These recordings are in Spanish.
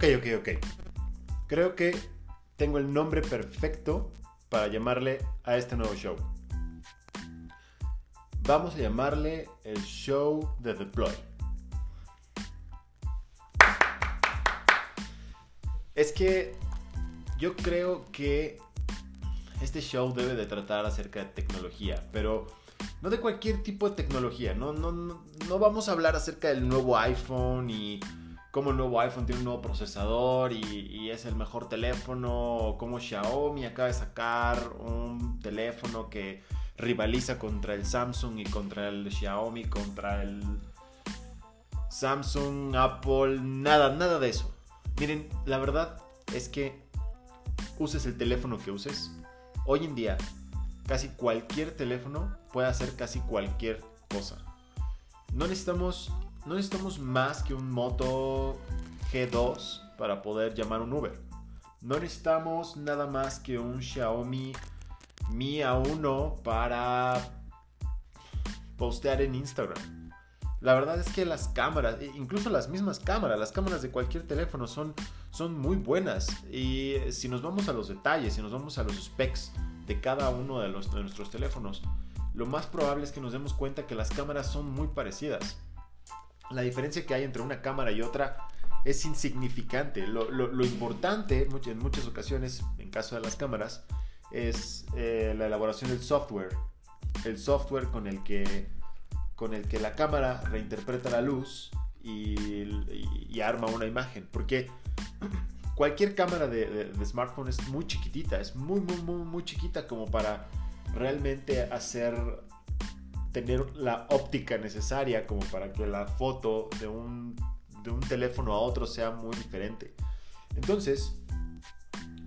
Ok, ok, ok. Creo que tengo el nombre perfecto para llamarle a este nuevo show. Vamos a llamarle el show de Deploy. Es que yo creo que este show debe de tratar acerca de tecnología, pero no de cualquier tipo de tecnología. No, no, no, vamos a hablar acerca del nuevo iPhone y cómo el nuevo iPhone tiene un nuevo procesador y, es el mejor teléfono, o cómo Xiaomi acaba de sacar un teléfono que rivaliza contra el Samsung y contra el Xiaomi, contra el Samsung, Apple, nada, nada de eso. Miren, la verdad es que uses el teléfono que uses, hoy en día casi cualquier teléfono puede hacer casi cualquier cosa. No necesitamos, no necesitamos más que un Moto G2 para poder llamar un Uber. No necesitamos nada más que un Xiaomi Mi A1 para postear en Instagram. La verdad es que las cámaras, e incluso las mismas cámaras, las cámaras de cualquier teléfono son, son muy buenas. Y si nos vamos a los detalles, si nos vamos a los specs de cada uno de, los, de nuestros teléfonos, lo más probable es que nos demos cuenta que las cámaras son muy parecidas. La diferencia que hay entre una cámara y otra es insignificante. Lo, importante en muchas ocasiones, en caso de las cámaras, es eh, la elaboración del software. El software con el que, con el que la cámara reinterpreta la luz y, arma una imagen. Porque cualquier cámara de, de, smartphone es muy chiquitita, es muy, muy, muy, muy chiquita como para realmente hacer tener la óptica necesaria como para que la foto de un, de un teléfono a otro sea muy diferente. Entonces,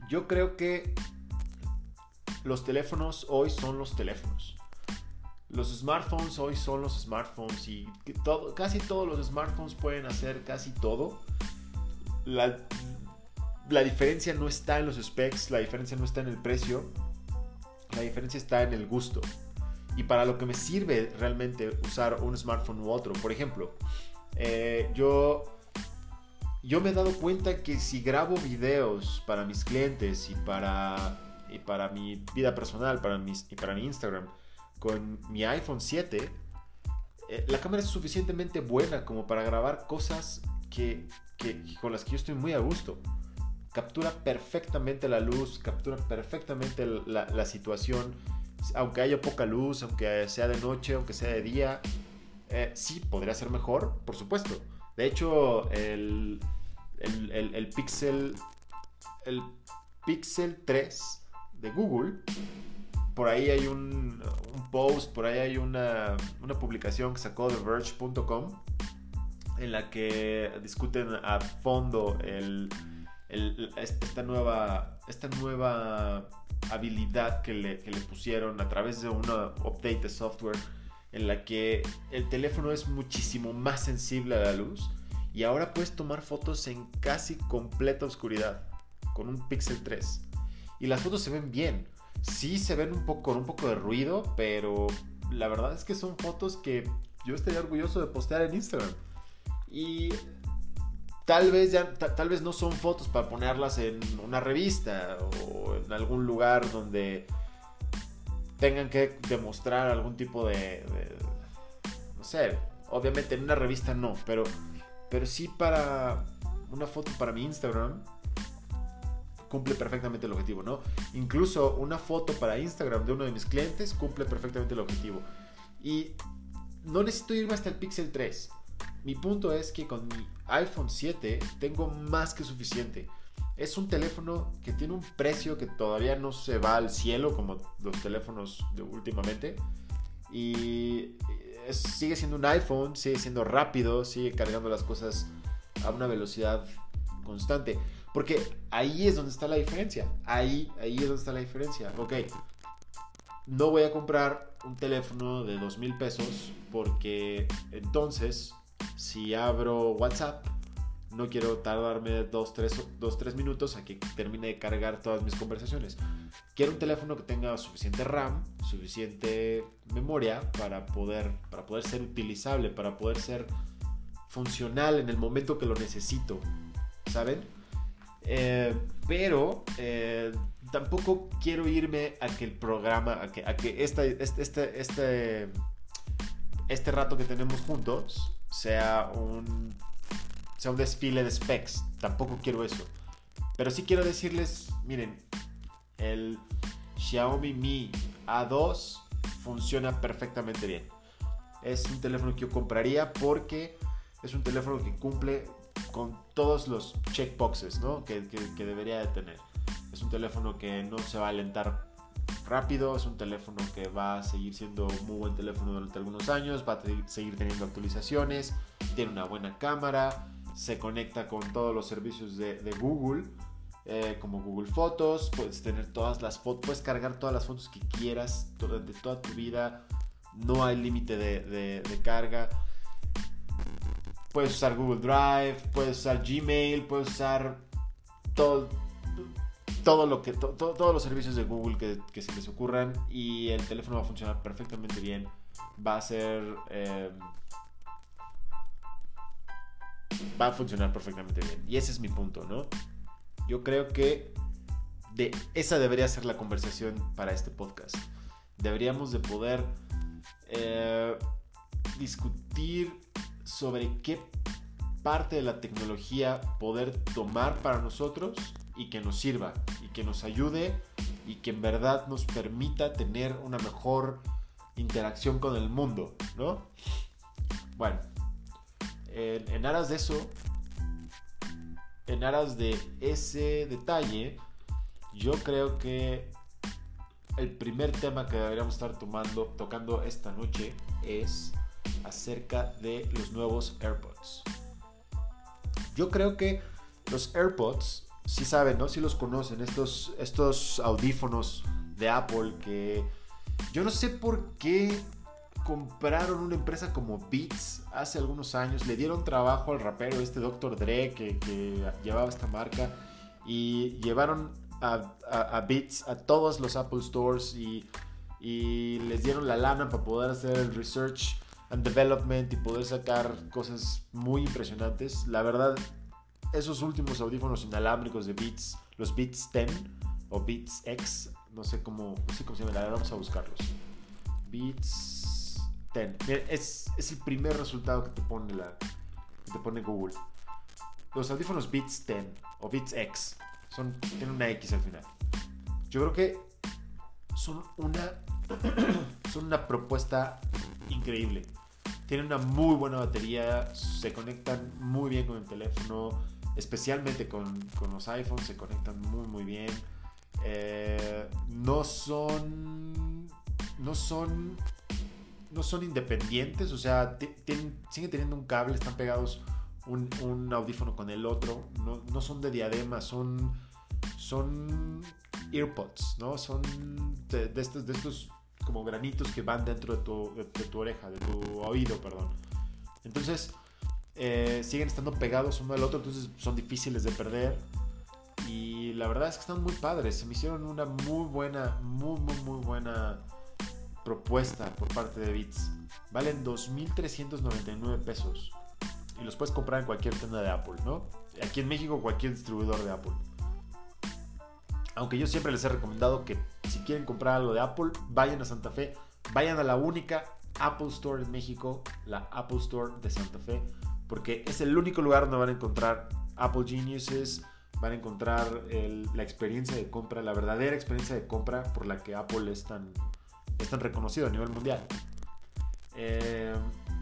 yo creo que los teléfonos hoy son los teléfonos. Los smartphones hoy son los smartphones y casi todos los smartphones pueden hacer casi todo. La, la diferencia no está en los specs, la diferencia no está en el precio, la diferencia está en el gusto. Y para lo que me sirve realmente usar un smartphone u otro. Por ejemplo, eh, yo, yo me he dado cuenta que si grabo videos para mis clientes y para, y para mi vida personal para mis, y para mi Instagram con mi iPhone 7, eh, la cámara es suficientemente buena como para grabar cosas que, que, con las que yo estoy muy a gusto captura perfectamente la luz, captura perfectamente la, situación, aunque haya poca luz, aunque sea de noche, aunque sea de día, eh, sí, podría ser mejor, por supuesto. De hecho, el, el, Pixel, el Pixel 3 de Google, por ahí hay un, un post, por ahí hay una, una publicación que sacó de Verge.com en la que discuten a fondo el esta, nueva, esta nueva habilidad que le, que le pusieron a través de una update de software en la que el teléfono es muchísimo más sensible a la luz y ahora puedes tomar fotos en casi completa oscuridad con un Pixel 3 y las fotos se ven bien. Sí se ven un poco con un poco de ruido, pero la verdad es que son fotos que yo estaría orgulloso de postear en Instagram. Y tal vez ya tal vez no son fotos para ponerlas en una revista o en algún lugar donde tengan que demostrar algún tipo de, no sé obviamente en una revista no pero pero sí para una foto para mi Instagram cumple perfectamente el objetivo no incluso una foto para Instagram de uno de mis clientes cumple perfectamente el objetivo. Y no necesito irme hasta el Pixel 3 mi punto es que con mi iPhone 7 tengo más que suficiente. Es un teléfono que tiene un precio que todavía no se va al cielo como los teléfonos de últimamente. Y sigue siendo un iPhone, sigue siendo rápido, sigue cargando las cosas a una velocidad constante. Porque ahí es donde está la diferencia. Ahí, ahí es donde está la diferencia. Ok, no voy a comprar un teléfono de dos mil pesos porque entonces si abro WhatsApp, no quiero tardarme 2-3 minutos a que termine de cargar todas mis conversaciones. Quiero un teléfono que tenga suficiente RAM, suficiente memoria para poder, para poder ser utilizable, para poder ser funcional en el momento que lo necesito. ¿Saben? Eh, pero eh, tampoco quiero irme a que el programa, a que, a que este, este, este, este rato que tenemos juntos sea un, sea un desfile de specs. Tampoco quiero eso. Pero sí quiero decirles, miren, el Xiaomi Mi A2 funciona perfectamente bien. Es un teléfono que yo compraría porque es un teléfono que cumple con todos los checkboxes ¿no? que, que, debería de tener. Es un teléfono que no se va a alentar rápido, es un teléfono que va a seguir siendo un muy buen teléfono durante algunos años, va a seguir teniendo actualizaciones, tiene una buena cámara, se conecta con todos los servicios de, Google. Eh, como Google Fotos, puedes tener todas las fotos, puedes cargar todas las fotos que quieras durante toda tu vida, no hay límite de, de carga. Puedes usar Google Drive, puedes usar Gmail, puedes usar todo, todo lo que, todos los servicios de Google que, se les ocurran y el teléfono va a funcionar perfectamente bien. Va a ser... Em, va a funcionar perfectamente bien. Y ese es mi punto, ¿no? Yo creo que de esa debería ser la conversación para este podcast. Deberíamos de poder eh, discutir sobre qué parte de la tecnología poder tomar para nosotros y que nos sirva y que nos ayude y que en verdad nos permita tener una mejor interacción con el mundo, ¿no? Bueno, en, aras de eso, en aras de ese detalle, yo creo que el primer tema que deberíamos estar tomando, tocando esta noche es acerca de los nuevos AirPods. Yo creo que los AirPods, si saben, ¿no? Si los conocen, estos, estos audífonos de Apple que yo no sé por qué compraron una empresa como Beats hace algunos años, le dieron trabajo al rapero este Dr. Dre que, llevaba esta marca y llevaron a, a, Beats a todos los Apple Stores y, y les dieron la lana para poder hacer el research and development y poder sacar cosas muy impresionantes. La verdad, esos últimos audífonos inalámbricos de Beats, los Beats 10 o Beats X, no sé cómo, no sé cómo se llama, vamos a buscarlos. Beats 10. es, es, el primer resultado que te pone, la, que te pone Google. Los audífonos Beats 10 o Beats X son, tienen una X al final. Yo creo que son una, son una propuesta increíble. Tienen una muy buena batería, se conectan muy bien con el teléfono, especialmente con, con los iPhones, se conectan muy muy bien. Eh, no son. No son. No son independientes, o sea, siguen teniendo un cable, están pegados un, un audífono con el otro. No, no, son de diadema, son. Son earpods, ¿no? Son de, de estos, de estos como granitos que van dentro de tu, de, tu oreja, de tu oído, perdón. Entonces, eh, siguen estando pegados uno al otro, entonces son difíciles de perder. Y la verdad es que están muy padres. Se me hicieron una muy buena, muy, muy, muy buena propuesta por parte de Beats. Valen 2.399 pesos. Y los puedes comprar en cualquier tienda de Apple, ¿no? Aquí en México, cualquier distribuidor de Apple. Aunque yo siempre les he recomendado que si quieren comprar algo de Apple, vayan a Santa Fe, vayan a la única Apple Store en México, la Apple Store de Santa Fe, porque es el único lugar donde van a encontrar Apple Geniuses, van a encontrar la experiencia de compra, la verdadera experiencia de compra por la que Apple es tan, es tan reconocido a nivel mundial. Eh,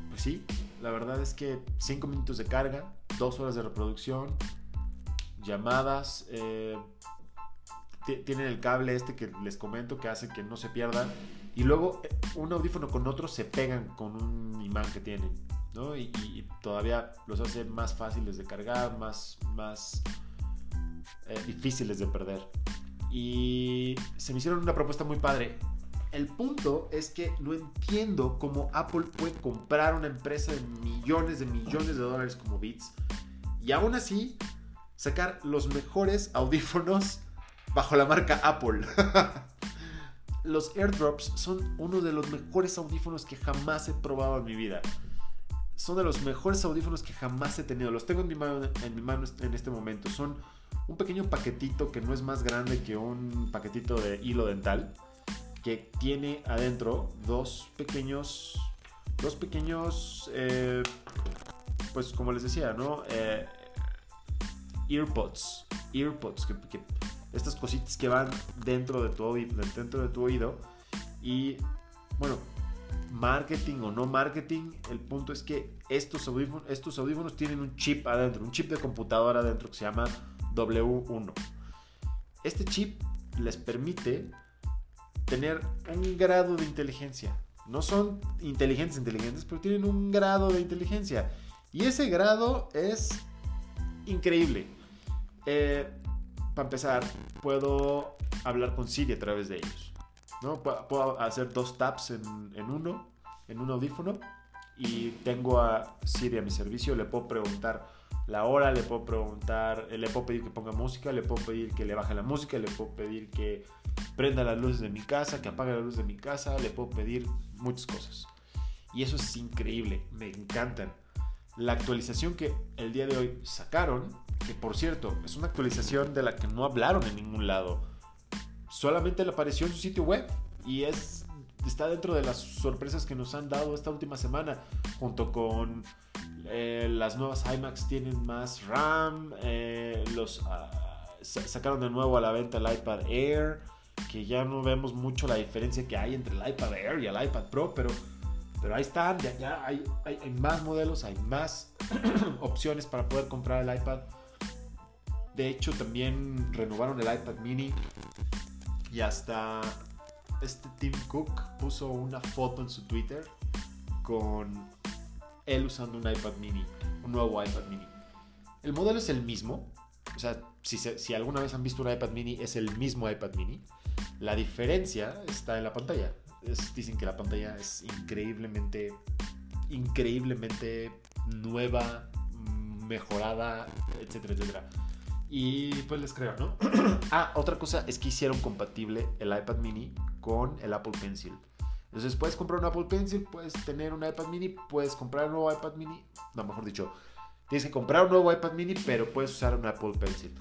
pues sí, la verdad es que 5 minutos de carga, 2 horas de reproducción, llamadas, eh, tienen el cable este que les comento que hace que no se pierdan. Y luego eh, un audífono con otro se pegan con un imán que tienen. ¿No? Y, todavía los hace más fáciles de cargar, más, más eh, difíciles de perder. Y se me hicieron una propuesta muy padre. El punto es que no entiendo cómo Apple puede comprar una empresa de millones de millones de dólares como Beats y aún así sacar los mejores audífonos bajo la marca Apple. los AirDrops son uno de los mejores audífonos que jamás he probado en mi vida. Son de los mejores audífonos que jamás he tenido. Los tengo en mi mano en, mi mano en este momento. Son un pequeño paquetito que no es más grande que un paquetito de hilo dental que tiene adentro dos pequeños dos pequeños eh, pues como les decía no eh, earpods earpods que, estas cositas que van dentro de tu dentro de tu oído y bueno marketing o no marketing el punto es que estos audífonos, estos audífonos tienen un chip adentro un chip de computadora adentro que se llama W1. Este chip les permite tener un grado de inteligencia. No son inteligentes inteligentes, pero tienen un grado de inteligencia. Y ese grado es increíble. Eh, para empezar, puedo hablar con Siri a través de ellos. ¿No? Puedo hacer dos taps en, en uno, en un audífono, y tengo a Siri a mi servicio. Le puedo preguntar la hora, le puedo preguntar, le puedo pedir que ponga música, le puedo pedir que le baje la música, le puedo pedir que prenda las luces de mi casa, que apague la luz de mi casa, le puedo pedir muchas cosas. Y eso es increíble, me encantan. La actualización que el día de hoy sacaron, que por cierto, es una actualización de la que no hablaron en ningún lado. Solamente le apareció en su sitio web y es está dentro de las sorpresas que nos han dado esta última semana junto con eh, las nuevas iMacs tienen más RAM. Eh, los ah, sacaron de nuevo a la venta el iPad Air. Que ya no vemos mucho la diferencia que hay entre el iPad Air y el iPad Pro. Pero, pero ahí están. Ya, hay, hay, más modelos, hay más opciones para poder comprar el iPad. De hecho, también renovaron el iPad mini. Y hasta este Tim Cook puso una foto en su Twitter con él usando un iPad mini, un nuevo iPad mini. El modelo es el mismo, o sea, si, si alguna vez han visto un iPad mini, es el mismo iPad mini. La diferencia está en la pantalla. dicen que la pantalla es increíblemente, increíblemente nueva, mejorada, etcétera, etcétera. Y pues les creo, ¿no? ah, otra cosa es que hicieron compatible el iPad mini con el Apple Pencil. Entonces puedes comprar un Apple Pencil, puedes tener un iPad mini, puedes comprar un nuevo iPad mini. No, mejor dicho, tienes que comprar un nuevo iPad mini, pero puedes usar un Apple Pencil.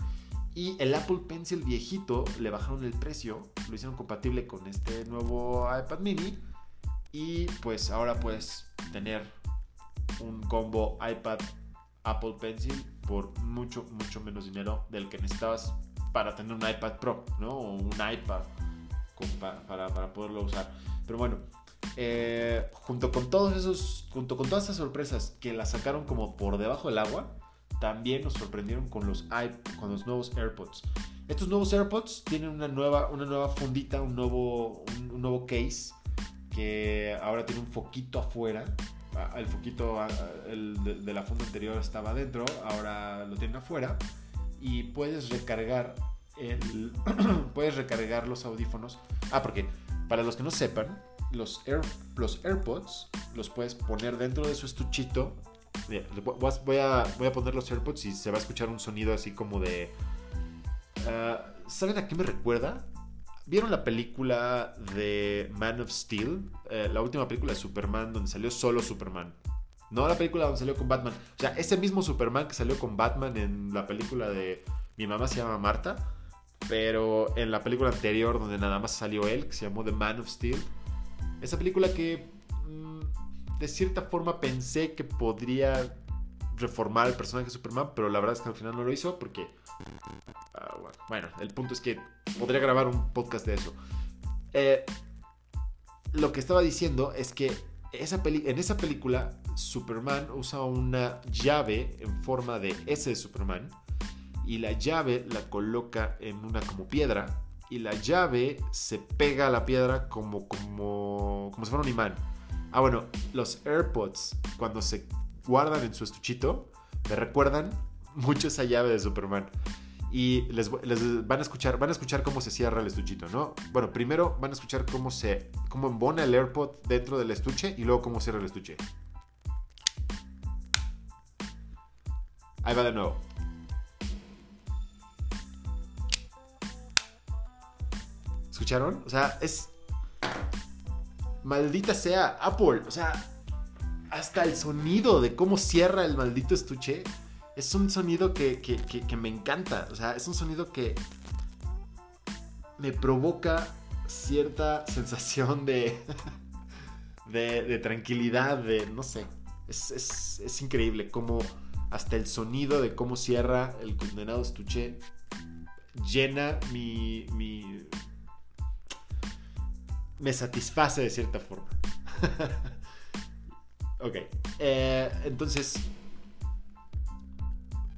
Y el Apple Pencil viejito le bajaron el precio, lo hicieron compatible con este nuevo iPad mini. Y pues ahora puedes tener un combo iPad Apple Pencil por mucho, mucho menos dinero del que necesitabas para tener un iPad Pro, ¿no? O un iPad para, para poderlo usar. Pero bueno, eh, junto con todos esos, junto con todas esas sorpresas que la sacaron como por debajo del agua, también nos sorprendieron con los, con los nuevos AirPods. Estos nuevos AirPods tienen una nueva, una nueva fundita, un nuevo, un, nuevo case que ahora tiene un foquito afuera. El foquito el de, la funda anterior estaba adentro, ahora lo tienen afuera. Y puedes recargar el, puedes recargar los audífonos. Ah, porque para los que no sepan, los, los AirPods los puedes poner dentro de su estuchito. Voy a, voy a poner los AirPods y se va a escuchar un sonido así como de... Ah, ¿Saben a qué me recuerda? ¿Vieron la película de Man of Steel? Eh, la última película de Superman donde salió solo Superman. No la película donde salió con Batman. O sea, ese mismo Superman que salió con Batman en la película de Mi mamá se llama Marta pero en la película anterior, donde nada más salió él, que se llamó The Man of Steel, esa película que mm, de cierta forma pensé que podría reformar el personaje de Superman, pero la verdad es que al final no lo hizo porque... Bueno, el punto es que podría grabar un podcast de eso. Eh, lo que estaba diciendo es que esa en esa película Superman usa una llave en forma de S de Superman y la llave la coloca en una como piedra y la llave se pega a la piedra como, como, como si fuera un imán. Ah, bueno, los AirPods cuando se guardan en su estuchito me recuerdan mucho esa llave de Superman. Y les, van a escuchar, van a escuchar cómo se cierra el estuchito, ¿no? Bueno, primero van a escuchar cómo se cómo embona el AirPod dentro del estuche y luego cómo cierra el estuche. Ahí va de nuevo. ¿Escucharon? O sea, es. Maldita sea Apple. O sea, hasta el sonido de cómo cierra el maldito estuche es un sonido que, que, me encanta. O sea, es un sonido que me provoca cierta sensación de, de, tranquilidad, de no sé. Es, es, es, increíble cómo hasta el sonido de cómo cierra el condenado estuche llena mi, mi me satisface de cierta forma. ok. Eh, entonces,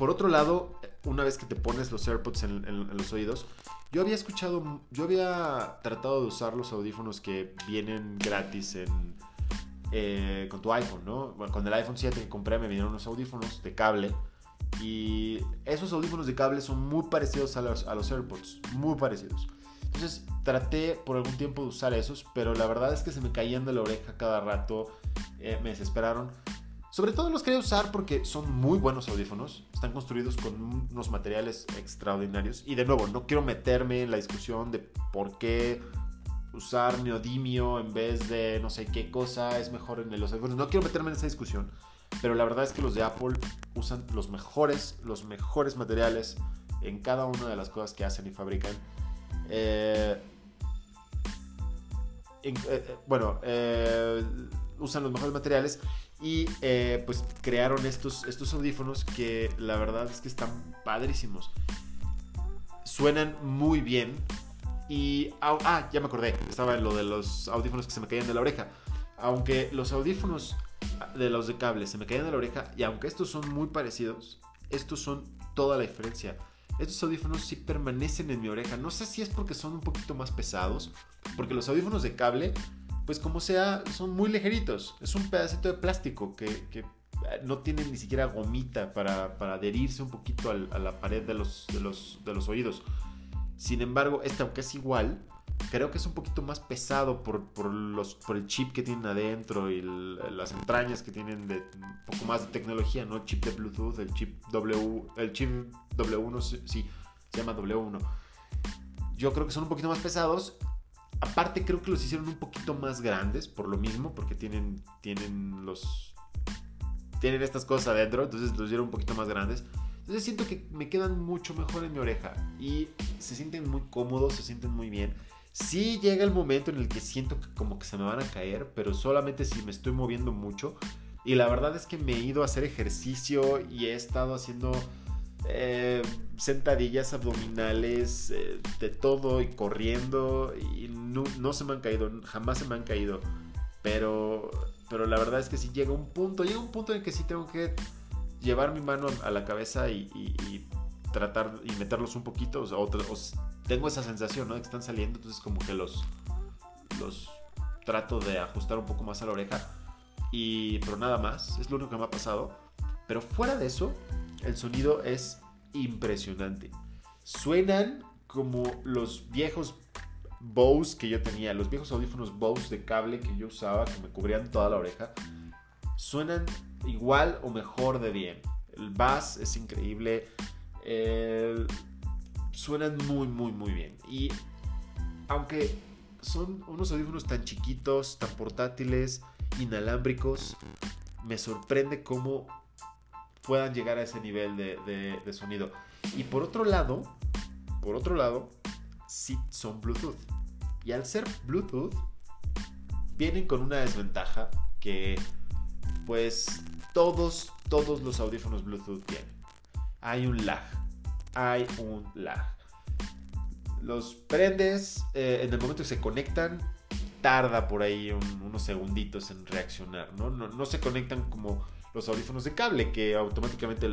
por otro lado, una vez que te pones los AirPods en, los oídos, yo había escuchado, yo había tratado de usar los audífonos que vienen gratis eh, con tu iPhone, ¿no? Bueno, con el iPhone 7 que compré me vinieron unos audífonos de cable y esos audífonos de cable son muy parecidos a los, a los AirPods, muy parecidos. Entonces traté por algún tiempo de usar esos, pero la verdad es que se me caían de la oreja cada rato, eh, me desesperaron. Sobre todo los quería usar porque son muy buenos audífonos, están construidos con unos materiales extraordinarios. Y de nuevo, no quiero meterme en la discusión de por qué usar neodimio en vez de no sé qué cosa es mejor en los audífonos. No quiero meterme en esa discusión, pero la verdad es que los de Apple usan los mejores, los mejores materiales en cada una de las cosas que hacen y fabrican. Eh, eh, eh, bueno, usan los mejores materiales y pues crearon estos, estos audífonos que la verdad es que están padrísimos. Suenan muy bien. Y. Ah, ya me acordé. Estaba en lo de los audífonos que se me caían de la oreja. Aunque los audífonos de los de cable se me caían de la oreja. Y aunque estos son muy parecidos, estos son toda la diferencia estos audífonos sí permanecen en mi oreja. No sé si es porque son un poquito más pesados, porque los audífonos de cable, pues como sea, son muy ligeritos. Es un pedacito de plástico que, eh, no tiene ni siquiera gomita para, adherirse un poquito a la pared de los, oídos. Sin embargo, este, aunque es igual, creo que es un poquito más pesado por el chip que tienen adentro y las entrañas que tienen de un poco más de tecnología, ¿no? El chip de Bluetooth, el chip W, el chip W1, sí, se llama W1. Yo creo que son un poquito más pesados. Aparte creo que los hicieron un poquito más grandes por lo mismo, porque tienen, tienen los... Tienen estas cosas adentro, entonces los hicieron un poquito más grandes. Entonces siento que me quedan mucho mejor en mi oreja y se sienten muy cómodos, se sienten muy bien. Sí llega el momento en el que siento que como que se me van a caer, pero solamente si me estoy moviendo mucho. Y la verdad es que me he ido a hacer ejercicio y he estado haciendo eh, sentadillas abdominales, eh, de todo y corriendo y no, se me han caído, jamás se me han caído. Pero, pero la verdad es que sí llega un punto, llega un punto en que sí tengo que llevar mi mano a la cabeza y, tratar y meterlos un poquito. O, tengo esa sensación, ¿no? Que están saliendo, entonces como que los, los trato de ajustar un poco más a la oreja. Y, pero nada más, es lo único que me ha pasado. Pero fuera de eso, el sonido es impresionante. Suenan como los viejos Bose que yo tenía, los viejos audífonos Bose de cable que yo usaba, que me cubrían toda la oreja. Suenan igual o mejor de bien. El bass es increíble. suenan muy, muy, muy bien. Y aunque son unos audífonos tan chiquitos, tan portátiles, inalámbricos, me sorprende cómo puedan llegar a ese nivel de, de sonido. Y por otro lado, por otro lado, sí son Bluetooth. Y al ser Bluetooth, vienen con una desventaja que pues todos, todos los audífonos Bluetooth tienen. Hay un lag. Hay un lag. Los prendes, eh, en el momento que se conectan, tarda por ahí unos segunditos en reaccionar, ¿no? ¿no? se conectan como los audífonos de cable, que automáticamente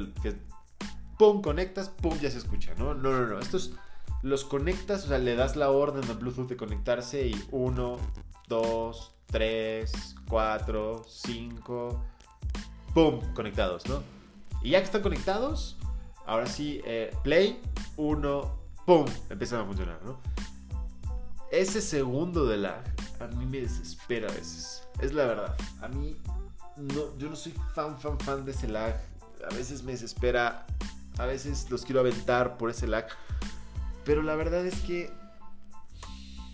pum, conectas, pum, ya se escucha, ¿no? No, no, no. Estos los conectas, o sea, le das la orden al Bluetooth de conectarse y uno, dos, 3, 4, 5, ¡pum! Conectados, ¿no? Y ya que están conectados, ahora sí, eh, play, 1, ¡pum! Empiezan a funcionar, ¿no? Ese segundo de lag a mí me desespera a veces. Es la verdad. A mí, no, yo no soy fan, fan, fan de ese lag. A veces me desespera. A veces los quiero aventar por ese lag. Pero la verdad es que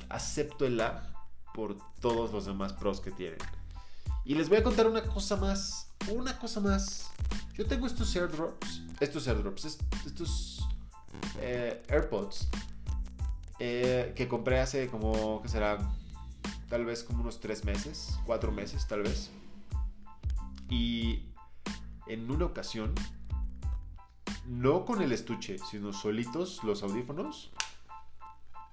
acepto el lag por todos los demás pros que tienen. Y les voy a contar una cosa más. Una cosa más. Yo tengo estos airdrops. Estos airdrops. Estos eh, AirPods. Eh, que compré hace como, ¿qué será? Tal vez como unos tres meses. Cuatro meses, tal vez. Y en una ocasión, no con el estuche, sino solitos los audífonos,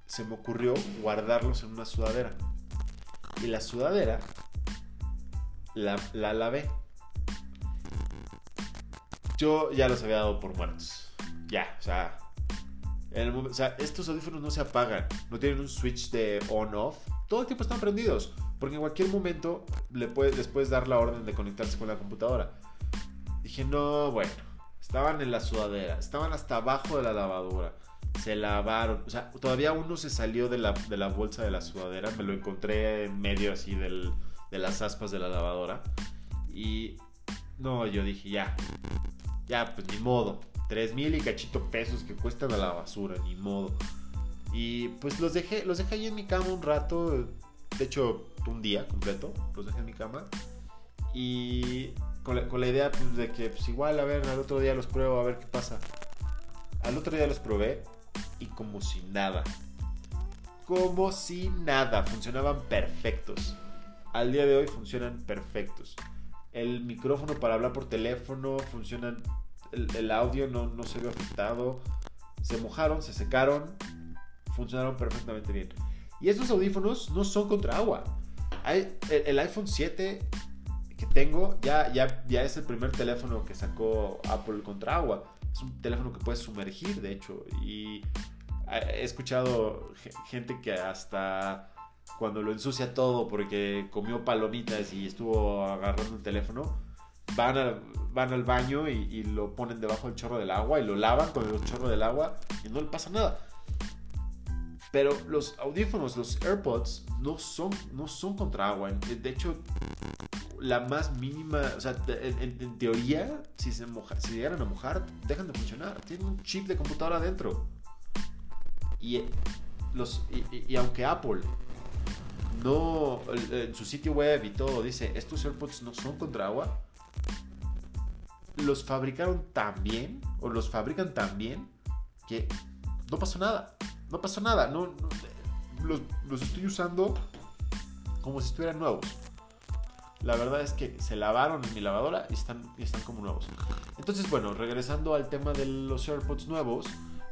se me ocurrió guardarlos en una sudadera. Y la sudadera la, la lavé. Yo ya los había dado por muertos. Ya, o sea, o sea, estos audífonos no se apagan, no tienen un switch de on-off, todo el tiempo están prendidos, porque en cualquier momento le puedes, les puedes dar la orden de conectarse con la computadora. Dije, no, bueno, estaban en la sudadera, estaban hasta abajo de la lavadora, se lavaron, o sea, todavía uno se salió de la, de la bolsa de la sudadera, me lo encontré en medio así del, de las aspas de la lavadora, y no, yo dije, ya, ya, pues ni modo, 3 mil y cachito pesos que cuestan a la basura, ni modo. Y pues los dejé, los dejé ahí en mi cama un rato, de hecho un día completo, los dejé en mi cama. Y con la, idea pues, de que pues igual, a ver, al otro día los pruebo, a ver qué pasa. Al otro día los probé y como si nada. Como si nada, funcionaban perfectos. Al día de hoy funcionan perfectos. El micrófono para hablar por teléfono funcionan el, audio no, no, se vio afectado. Se mojaron, se secaron, funcionaron perfectamente bien. Y estos audífonos no son contra agua. Hay, el, iPhone 7 que tengo ya, ya, ya es el primer teléfono que sacó Apple contra agua. Es un teléfono que puedes sumergir, de hecho. Y he escuchado gente que hasta cuando lo ensucia todo porque comió palomitas y estuvo agarrando el teléfono, van, van al baño y, lo ponen debajo del chorro del agua y lo lavan con el chorro del agua y no le pasa nada. Pero los audífonos, los AirPods, no son, no son contra agua. De hecho, la más mínima, o sea, en, teoría, si se, moja, si llegaran a mojar, dejan de funcionar. Tienen un chip de computadora adentro. Y, los, y, aunque Apple no, en su sitio web y todo dice, estos AirPods no son contra agua, los fabricaron tan bien, o los fabrican tan bien, que no pasó nada. No pasó nada. No, los, estoy usando como si estuvieran nuevos. La verdad es que se lavaron en mi lavadora y están, y están como nuevos. Entonces, bueno, regresando al tema de los AirPods nuevos,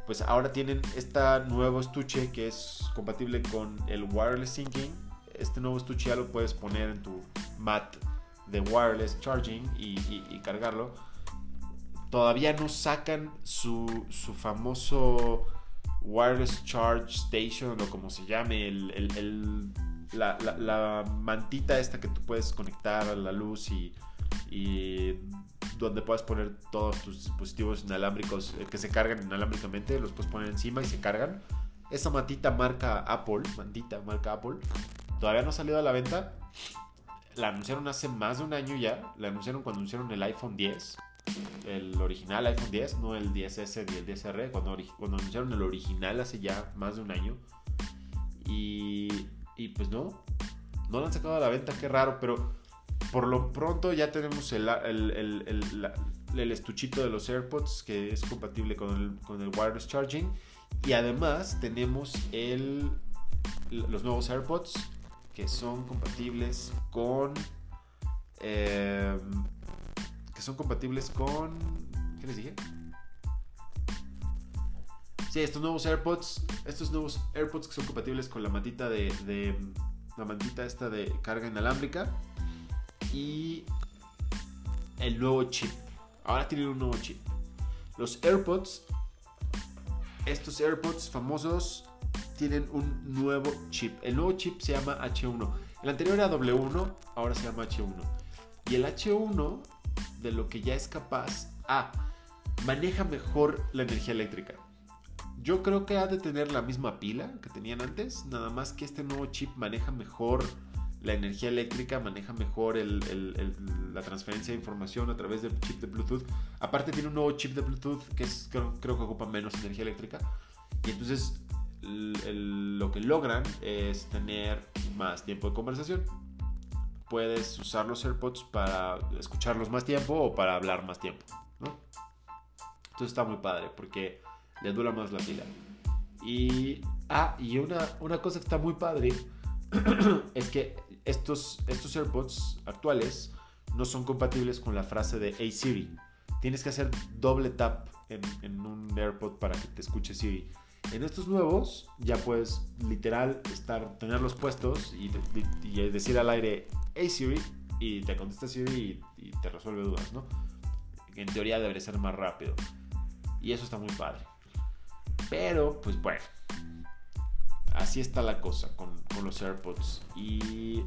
pues ahora tienen este nuevo estuche que es compatible con el wireless syncing. Este nuevo estuche ya lo puedes poner en tu mat de wireless charging y cargarlo todavía no sacan su, su famoso wireless charge station o como se llame, el, la, la, mantita esta que tú puedes conectar a la luz y, y donde puedes poner todos tus dispositivos inalámbricos eh, que se cargan inalámbricamente, los puedes poner encima y se cargan. Esa mantita marca Apple, mantita marca Apple, todavía no ha salido a la venta. La anunciaron hace más de un año ya, la anunciaron cuando anunciaron el iPhone 10 el original iPhone 10, no el 10S ni el 10R, cuando, cuando anunciaron el original hace ya más de un año. Y, y pues no, no lo han sacado a la venta, qué raro, pero por lo pronto ya tenemos el, el, el, el estuchito de los AirPods que es compatible con el, con el wireless charging. Y además tenemos el, los nuevos AirPods que son compatibles con... Eh, son compatibles con... ¿Qué les dije? Sí, estos nuevos AirPods, estos nuevos AirPods que son compatibles con la mantita de, la mantita esta de carga inalámbrica y el nuevo chip. Ahora tienen un nuevo chip. Los AirPods, estos AirPods famosos tienen un nuevo chip. El nuevo chip se llama H1. El anterior era W1, ahora se llama H1. Y el H1 de lo que ya es capaz, a maneja mejor la energía eléctrica. Yo creo que ha de tener la misma pila que tenían antes, nada más que este nuevo chip maneja mejor la energía eléctrica, maneja mejor la transferencia de información a través del chip de Bluetooth. Aparte tiene un nuevo chip de Bluetooth que es, creo, que ocupa menos energía eléctrica. Y entonces lo que logran es tener más tiempo de conversación. Puedes usar los AirPods para escucharlos más tiempo o para hablar más tiempo, ¿no? Entonces está muy padre porque le dura más la pila. Y, ah, y una, una cosa que está muy padre es que estos, estos AirPods actuales no son compatibles con la frase de Hey Siri. Tienes que hacer doble tap en, en un AirPod para que te escuche Siri. En estos nuevos ya puedes literal estar, tenerlos puestos y, decir al aire, hey Siri, y te contesta Siri y, te resuelve dudas, ¿no? En teoría debería ser más rápido. Y eso está muy padre. Pero, pues bueno, así está la cosa con los AirPods. Y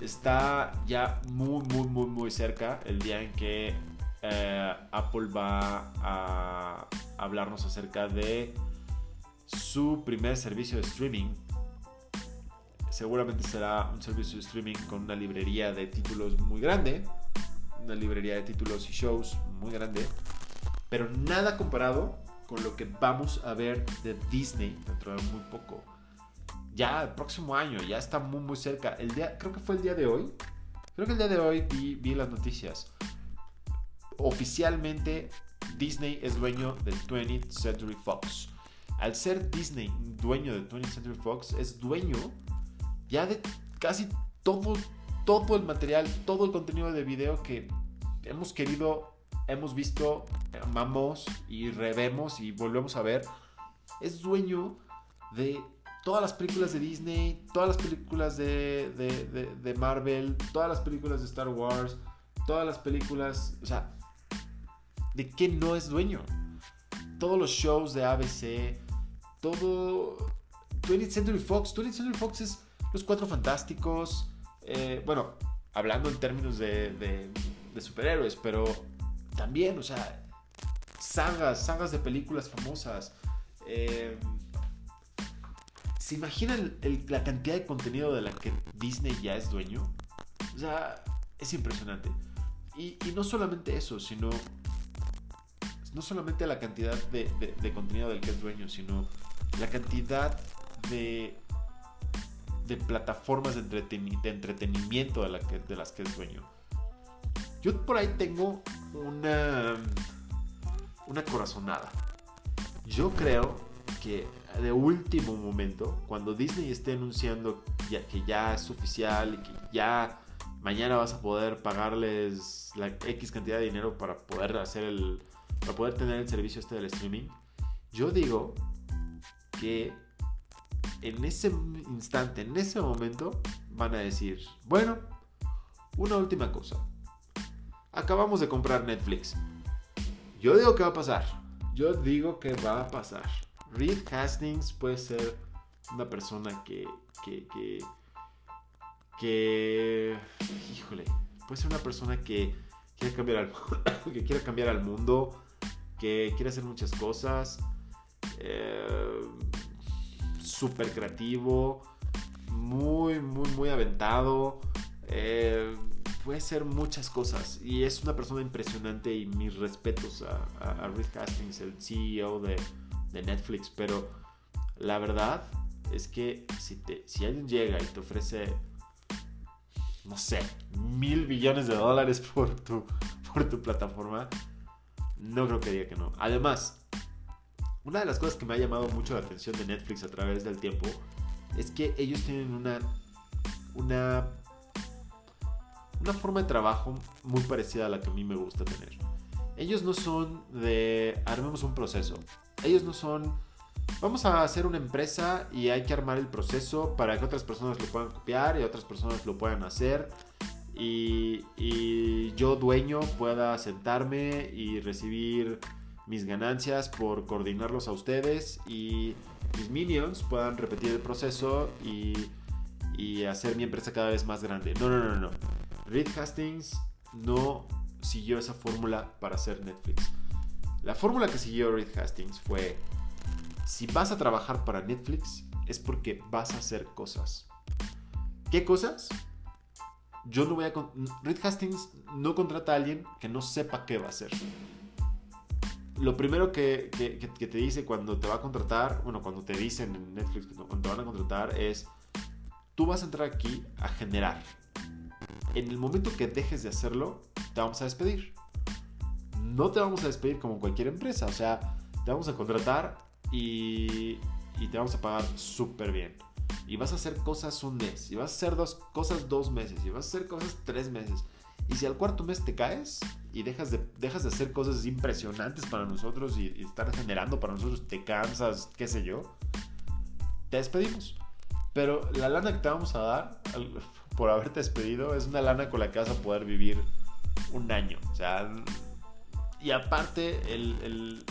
está ya muy, muy, muy, muy cerca el día en que eh, Apple va a hablarnos acerca de su primer servicio de streaming. Seguramente será un servicio de streaming con una librería de títulos muy grande, una librería de títulos y shows muy grande, pero nada comparado con lo que vamos a ver de Disney dentro de muy poco. Ya el próximo año, ya está muy muy cerca. El día, creo que fue el día de hoy. Creo que el día de hoy vi, vi las noticias oficialmente Disney es dueño de 20th Century Fox. Al ser Disney dueño de 20th Century Fox, es dueño ya de casi todo, todo el material, todo el contenido de video que hemos querido, hemos visto, amamos y revemos y volvemos a ver. Es dueño de todas las películas de Disney, todas las películas de, de, de Marvel, todas las películas de Star Wars, todas las películas, o sea, ¿De qué no es dueño? Todos los shows de ABC, todo 20th Century Fox. 20th Century Fox es Los Cuatro Fantásticos. Eh, bueno, hablando en términos de, superhéroes, pero también, o sea, sagas, sagas de películas famosas. Eh, ¿Se imaginan la cantidad de contenido de la que Disney ya es dueño? O sea, es impresionante. y no solamente eso, sino no solamente la cantidad de, contenido del que es dueño, sino la cantidad de, de plataformas de, entretenimiento de, la de las que es dueño. Yo por ahí tengo una, una corazonada. Yo creo que de último momento, cuando Disney esté anunciando que ya es oficial y que ya mañana vas a poder pagarles la X cantidad de dinero para poder hacer el, para poder tener el servicio este del streaming, yo digo que en ese instante, en ese momento, van a decir, bueno, una última cosa. Acabamos de comprar Netflix. Yo digo que va a pasar. Yo digo que va a pasar. Reed Hastings puede ser una persona que, que, que, híjole, puede ser una persona que quiere cambiar al, que quiere cambiar al mundo, que quiere hacer muchas cosas, eh, súper creativo, muy, muy, muy aventado. Eh, puede ser muchas cosas y es una persona impresionante y mis respetos a, a, Reed Hastings, el CEO de, de, Netflix, pero la verdad es que si, te, si alguien llega y te ofrece, no sé, mil billones de dólares por tu, por tu plataforma, no creo que diga que no. Además, una de las cosas que me ha llamado mucho la atención de Netflix a través del tiempo es que ellos tienen una una una forma de trabajo muy parecida a la que a mí me gusta tener. Ellos no son de armemos un proceso. Ellos no son vamos a hacer una empresa y hay que armar el proceso para que otras personas lo puedan copiar y otras personas lo puedan hacer y, yo dueño pueda sentarme y recibir mis ganancias por coordinarlos a ustedes y mis minions puedan repetir el proceso y, y hacer mi empresa cada vez más grande. No, no, no, no. Reed Hastings no siguió esa fórmula para hacer Netflix. La fórmula que siguió Reed Hastings fue, si vas a trabajar para Netflix es porque vas a hacer cosas. ¿Qué cosas? Yo no voy a... Reed Hastings no contrata a alguien que no sepa qué va a hacer. Lo primero que, te dice cuando te va a contratar, bueno, cuando te dicen en Netflix cuando te van a contratar es, tú vas a entrar aquí a generar. En el momento que dejes de hacerlo, te vamos a despedir. No te vamos a despedir como cualquier empresa, o sea, te vamos a contratar y, y te vamos a pagar súper bien. Y vas a hacer cosas un mes, y vas a hacer dos, cosas dos meses, y vas a hacer cosas tres meses. Y si al cuarto mes te caes y dejas de, dejas de hacer cosas impresionantes para nosotros y, y estar generando para nosotros, te cansas, qué sé yo, te despedimos. Pero la lana que te vamos a dar por haberte despedido es una lana con la que vas a poder vivir un año. O sea, y aparte, el,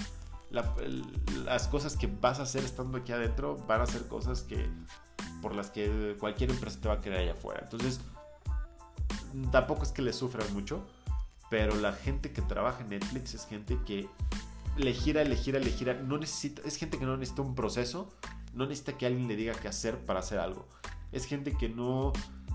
las cosas que vas a hacer estando aquí adentro van a ser cosas que por las que cualquier empresa te va a querer allá afuera. Entonces, tampoco es que le sufran mucho, pero la gente que trabaja en Netflix es gente que le gira, le gira, le gira. No necesita, es gente que no necesita un proceso, no necesita que alguien le diga qué hacer para hacer algo. Es gente que no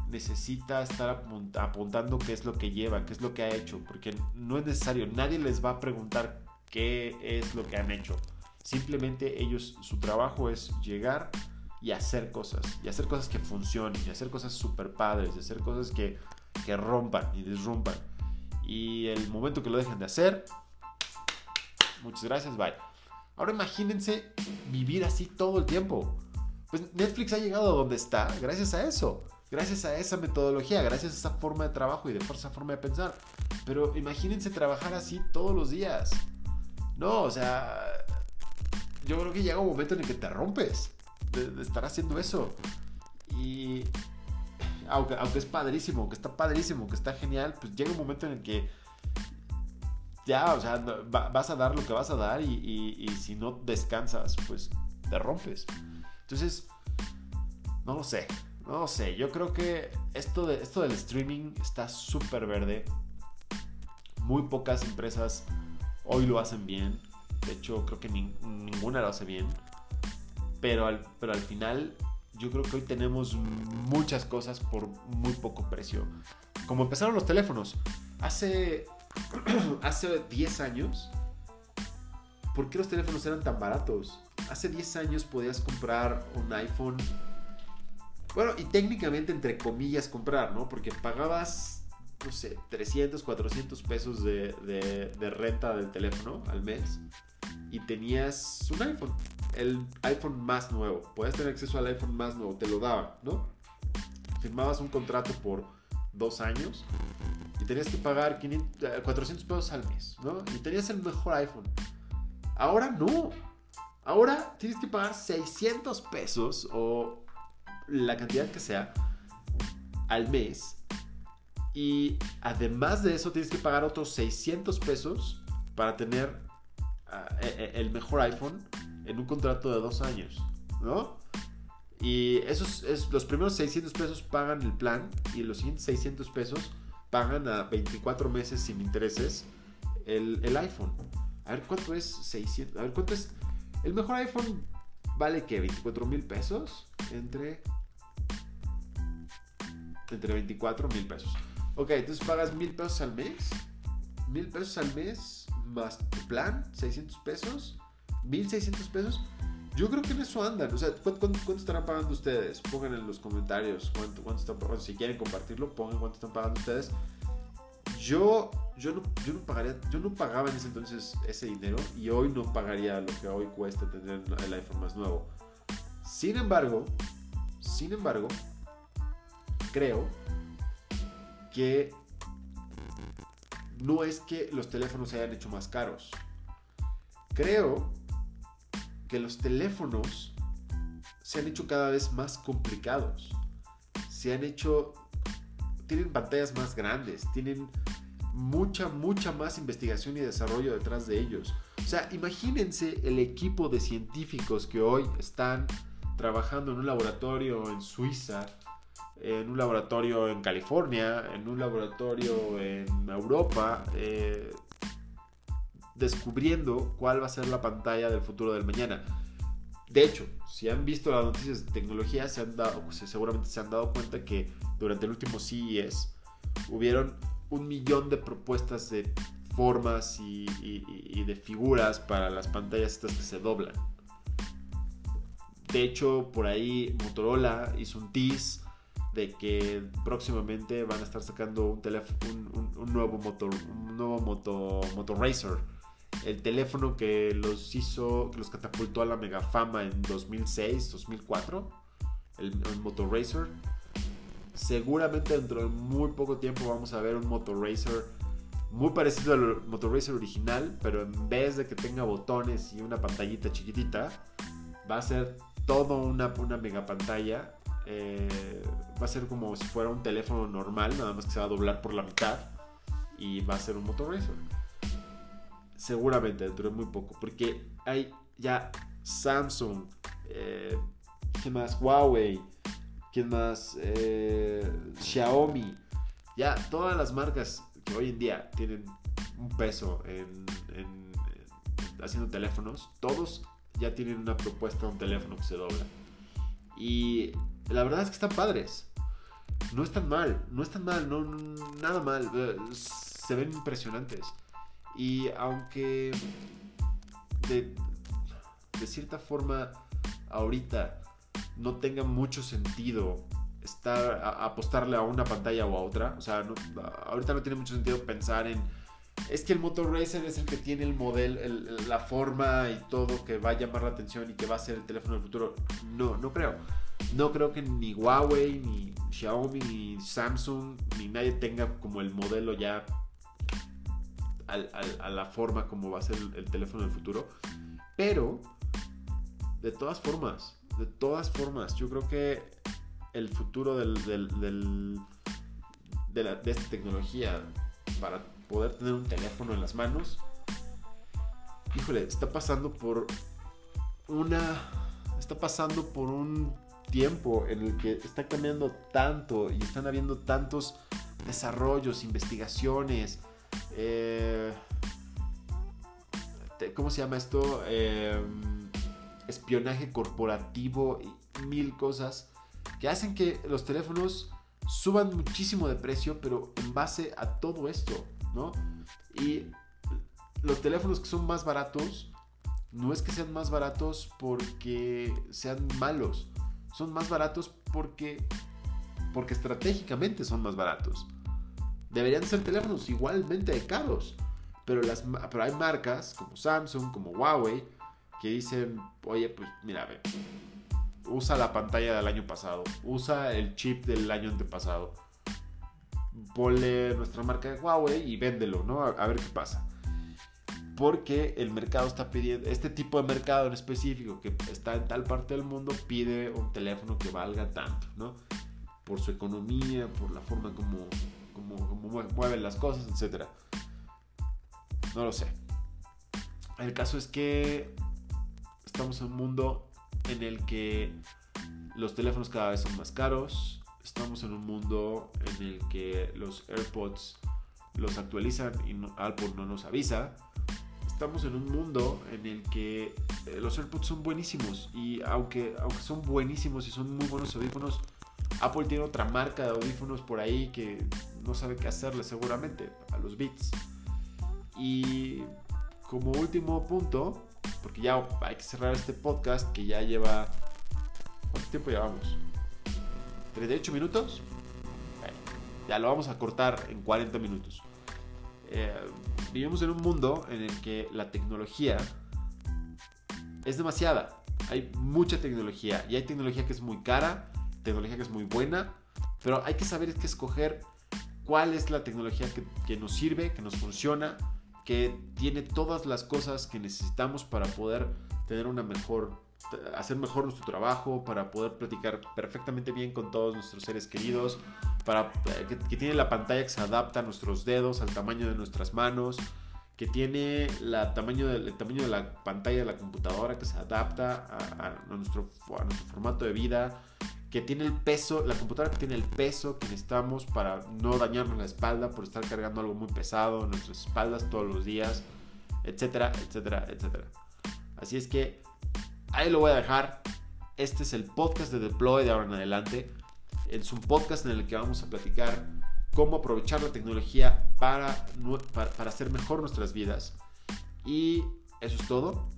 necesita estar apuntando qué es lo que lleva, qué es lo que ha hecho, porque no es necesario, nadie les va a preguntar qué es lo que han hecho. Simplemente ellos, su trabajo es llegar y hacer cosas, y hacer cosas que funcionen, y hacer cosas super padres, y hacer cosas que que rompan y disrumpan. Y el momento que lo dejen de hacer, muchas gracias, bye. Ahora imagínense vivir así todo el tiempo. Pues Netflix ha llegado a donde está gracias a eso, gracias a esa metodología, gracias a esa forma de trabajo y de esa forma de pensar. Pero imagínense trabajar así todos los días. No, o sea, yo creo que llega un momento en el que te rompes de, estar haciendo eso. Y aunque, es padrísimo, que está padrísimo, que está genial, pues llega un momento en el que ya, o sea, vas a dar lo que vas a dar y, si no descansas, pues te rompes. Entonces, no lo sé, no lo sé. Yo creo que esto, de, esto del streaming está súper verde. Muy pocas empresas hoy lo hacen bien. De hecho, creo que ninguna lo hace bien. Pero al, pero al final yo creo que hoy tenemos muchas cosas por muy poco precio. Como empezaron los teléfonos. Hace, hace 10 años, ¿por qué los teléfonos eran tan baratos? Hace 10 años podías comprar un iPhone. Bueno, y técnicamente entre comillas comprar, ¿no? Porque pagabas, no sé, 300, 400 pesos de, de renta del teléfono al mes y tenías un iPhone el iPhone más nuevo. Puedes tener acceso al iPhone más nuevo, te lo daban, ¿no? Firmabas un contrato por dos años y tenías que pagar 400 eh, pesos al mes, ¿no? Y tenías el mejor iPhone. Ahora no. Ahora tienes que pagar 600 pesos o la cantidad que sea al mes. Y además de eso tienes que pagar otros 600 pesos para tener ah, e, e, el mejor iPhone en un contrato de dos años, ¿no? Y esos, es, los primeros 600 pesos pagan el plan y los siguientes 600 pesos pagan a 24 meses sin intereses el, el iPhone. A ver cuánto es 600. A ver cuánto es. El mejor iPhone vale que 24 mil pesos entre. Entre 24 mil pesos. Ok, entonces pagas mil pesos al mes. Mil pesos al mes más tu plan, 600 pesos. 1600 pesos. Yo creo que en eso andan. O sea, ¿cuánto, estarán pagando ustedes? Pongan en los comentarios cuánto, cuánto están pagando. Si quieren compartirlo, pongan cuánto están pagando ustedes. Yo, yo, no, yo no pagaría, yo no pagaba en ese entonces ese dinero y hoy no pagaría lo que hoy cuesta tener el iPhone más nuevo. Sin embargo, sin embargo, creo que no es que los teléfonos se hayan hecho más caros. Creo que los teléfonos se han hecho cada vez más complicados. Se han hecho... Tienen pantallas más grandes, tienen mucha, mucha más investigación y desarrollo detrás de ellos. O sea, imagínense el equipo de científicos que hoy están trabajando en un laboratorio en Suiza, en un laboratorio en California, en un laboratorio en Europa, eh, descubriendo cuál va a ser la pantalla del futuro del mañana. De hecho, si han visto las noticias de tecnología, seguramente se han dado cuenta que durante el último CES hubieron un millón de propuestas de formas y, de figuras para las pantallas estas que se doblan. De hecho, por ahí Motorola hizo un tease de que próximamente van a estar sacando un, un, un, nuevo motor, un nuevo moto, Racer. El teléfono que los hizo, que los catapultó a la mega fama en 2006, 2004, el, el Racer. Seguramente dentro de muy poco tiempo vamos a ver un Moto Racer muy parecido al Moto Racer original, pero en vez de que tenga botones y una pantallita chiquitita, va a ser todo una, una mega pantalla eh, va a ser como si fuera un teléfono normal, nada más que se va a doblar por la mitad y va a ser un Moto Razr. Seguramente dentro de muy poco, porque hay ya Samsung, eh, ¿quién más? Huawei, ¿quién más? Eh, Xiaomi, ya todas las marcas que hoy en día tienen un peso en, haciendo teléfonos, todos ya tienen una propuesta de un teléfono que se dobla. Y la verdad es que están padres. No están mal, no están mal, no, nada mal. Eh, se ven impresionantes. Y aunque de, de cierta forma ahorita no tenga mucho sentido estar apostarle a una pantalla o a otra, o sea, ahorita no tiene mucho sentido pensar en es que el Motor Racer es el que tiene el modelo, la forma y todo que va a llamar la atención y que va a ser el teléfono del futuro. No, no creo. No creo que ni Huawei, ni Xiaomi, ni Samsung, ni nadie tenga como el modelo ya a la forma como va a ser el, teléfono del futuro. Pero, de todas formas, de todas formas, yo creo que el futuro del, de, de esta tecnología para poder tener un teléfono en las manos, híjole, está pasando por una... Está pasando por un tiempo en el que está cambiando tanto y están habiendo tantos desarrollos, investigaciones, eh, ¿cómo se llama esto? Em, espionaje corporativo y mil cosas que hacen que los teléfonos suban muchísimo de precio, pero en base a todo esto, ¿no? Y los teléfonos que son más baratos, no es que sean más baratos porque sean malos, son más baratos porque, porque estratégicamente son más baratos. Deberían ser teléfonos igualmente caros. Pero, las, pero hay marcas como Samsung, como Huawei, que dicen, oye, pues mira, ve, usa la pantalla del año pasado, usa el chip del año antepasado, ponle nuestra marca de Huawei y véndelo, ¿no? a ver qué pasa porque el mercado está pidiendo, este tipo de mercado en específico que está en tal parte del mundo pide un teléfono que valga tanto, ¿no? Por su economía, por la forma como, como, mueven las cosas, etc. No lo sé. El caso es que estamos en un mundo en el que los teléfonos cada vez son más caros. Estamos en un mundo en el que los AirPods los actualizan y Apple no nos avisa estamos en un mundo en el que eh, los AirPods son buenísimos y aunque, aunque son buenísimos y son muy buenos audífonos, Apple tiene otra marca de audífonos por ahí que no sabe qué hacerle seguramente a los Beats. Y como último punto, porque ya hay que cerrar este podcast que ya lleva... ¿Cuánto tiempo llevamos? ¿38 minutos? ya lo vamos a cortar en 40 minutos. Eh, vivimos en un mundo en el que la tecnología es demasiada. Hay mucha tecnología y hay tecnología que es muy cara, tecnología que es muy buena, pero hay que saber que escoger cuál es la tecnología que, nos sirve, que nos funciona, que tiene todas las cosas que necesitamos para poder tener una mejor, hacer mejor nuestro trabajo, para poder platicar perfectamente bien con todos nuestros seres queridos, para, eh, que, tiene la pantalla que se adapta a nuestros dedos, al tamaño de nuestras manos, que tiene la tamaño el tamaño de la pantalla de la computadora que se adapta a, nuestro, a nuestro formato de vida, que tiene el peso, la computadora que tiene el peso que necesitamos para no dañarnos la espalda por estar cargando algo muy pesado en nuestras espaldas todos los días, etcétera, etcétera, etcétera. Así es que ahí lo voy a dejar. Este es el podcast de Deploy de ahora en adelante. Es un podcast en el que vamos a platicar cómo aprovechar la tecnología para, para, hacer mejor nuestras vidas. Y eso es todo.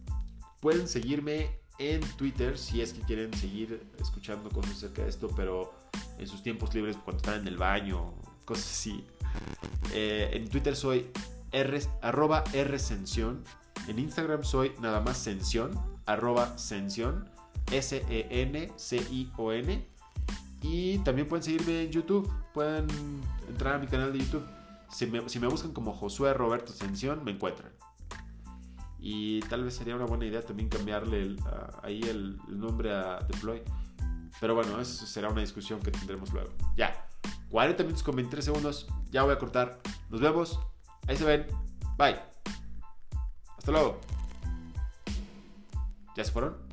Pueden seguirme en Twitter si es que quieren seguir escuchando cosas acerca de esto, pero en sus tiempos libres cuando están en el baño, cosas así. Eh, en Twitter soy R, arroba Rsención. En Instagram soy nada más Sención, arroba Sención, S-E-N-C-I-O-N. Y también pueden seguirme en YouTube, pueden entrar a mi canal de YouTube. Si me, si me buscan como Josué Roberto Sención, me encuentran. Y tal vez sería una buena idea también cambiarle ahí el, nombre a Deploy. Pero bueno, eso será una discusión que tendremos luego. Ya, 40 minutos con 23 segundos. Ya voy a cortar. Nos vemos. Ahí se ven. Bye. Hasta luego. ¿Ya se fueron?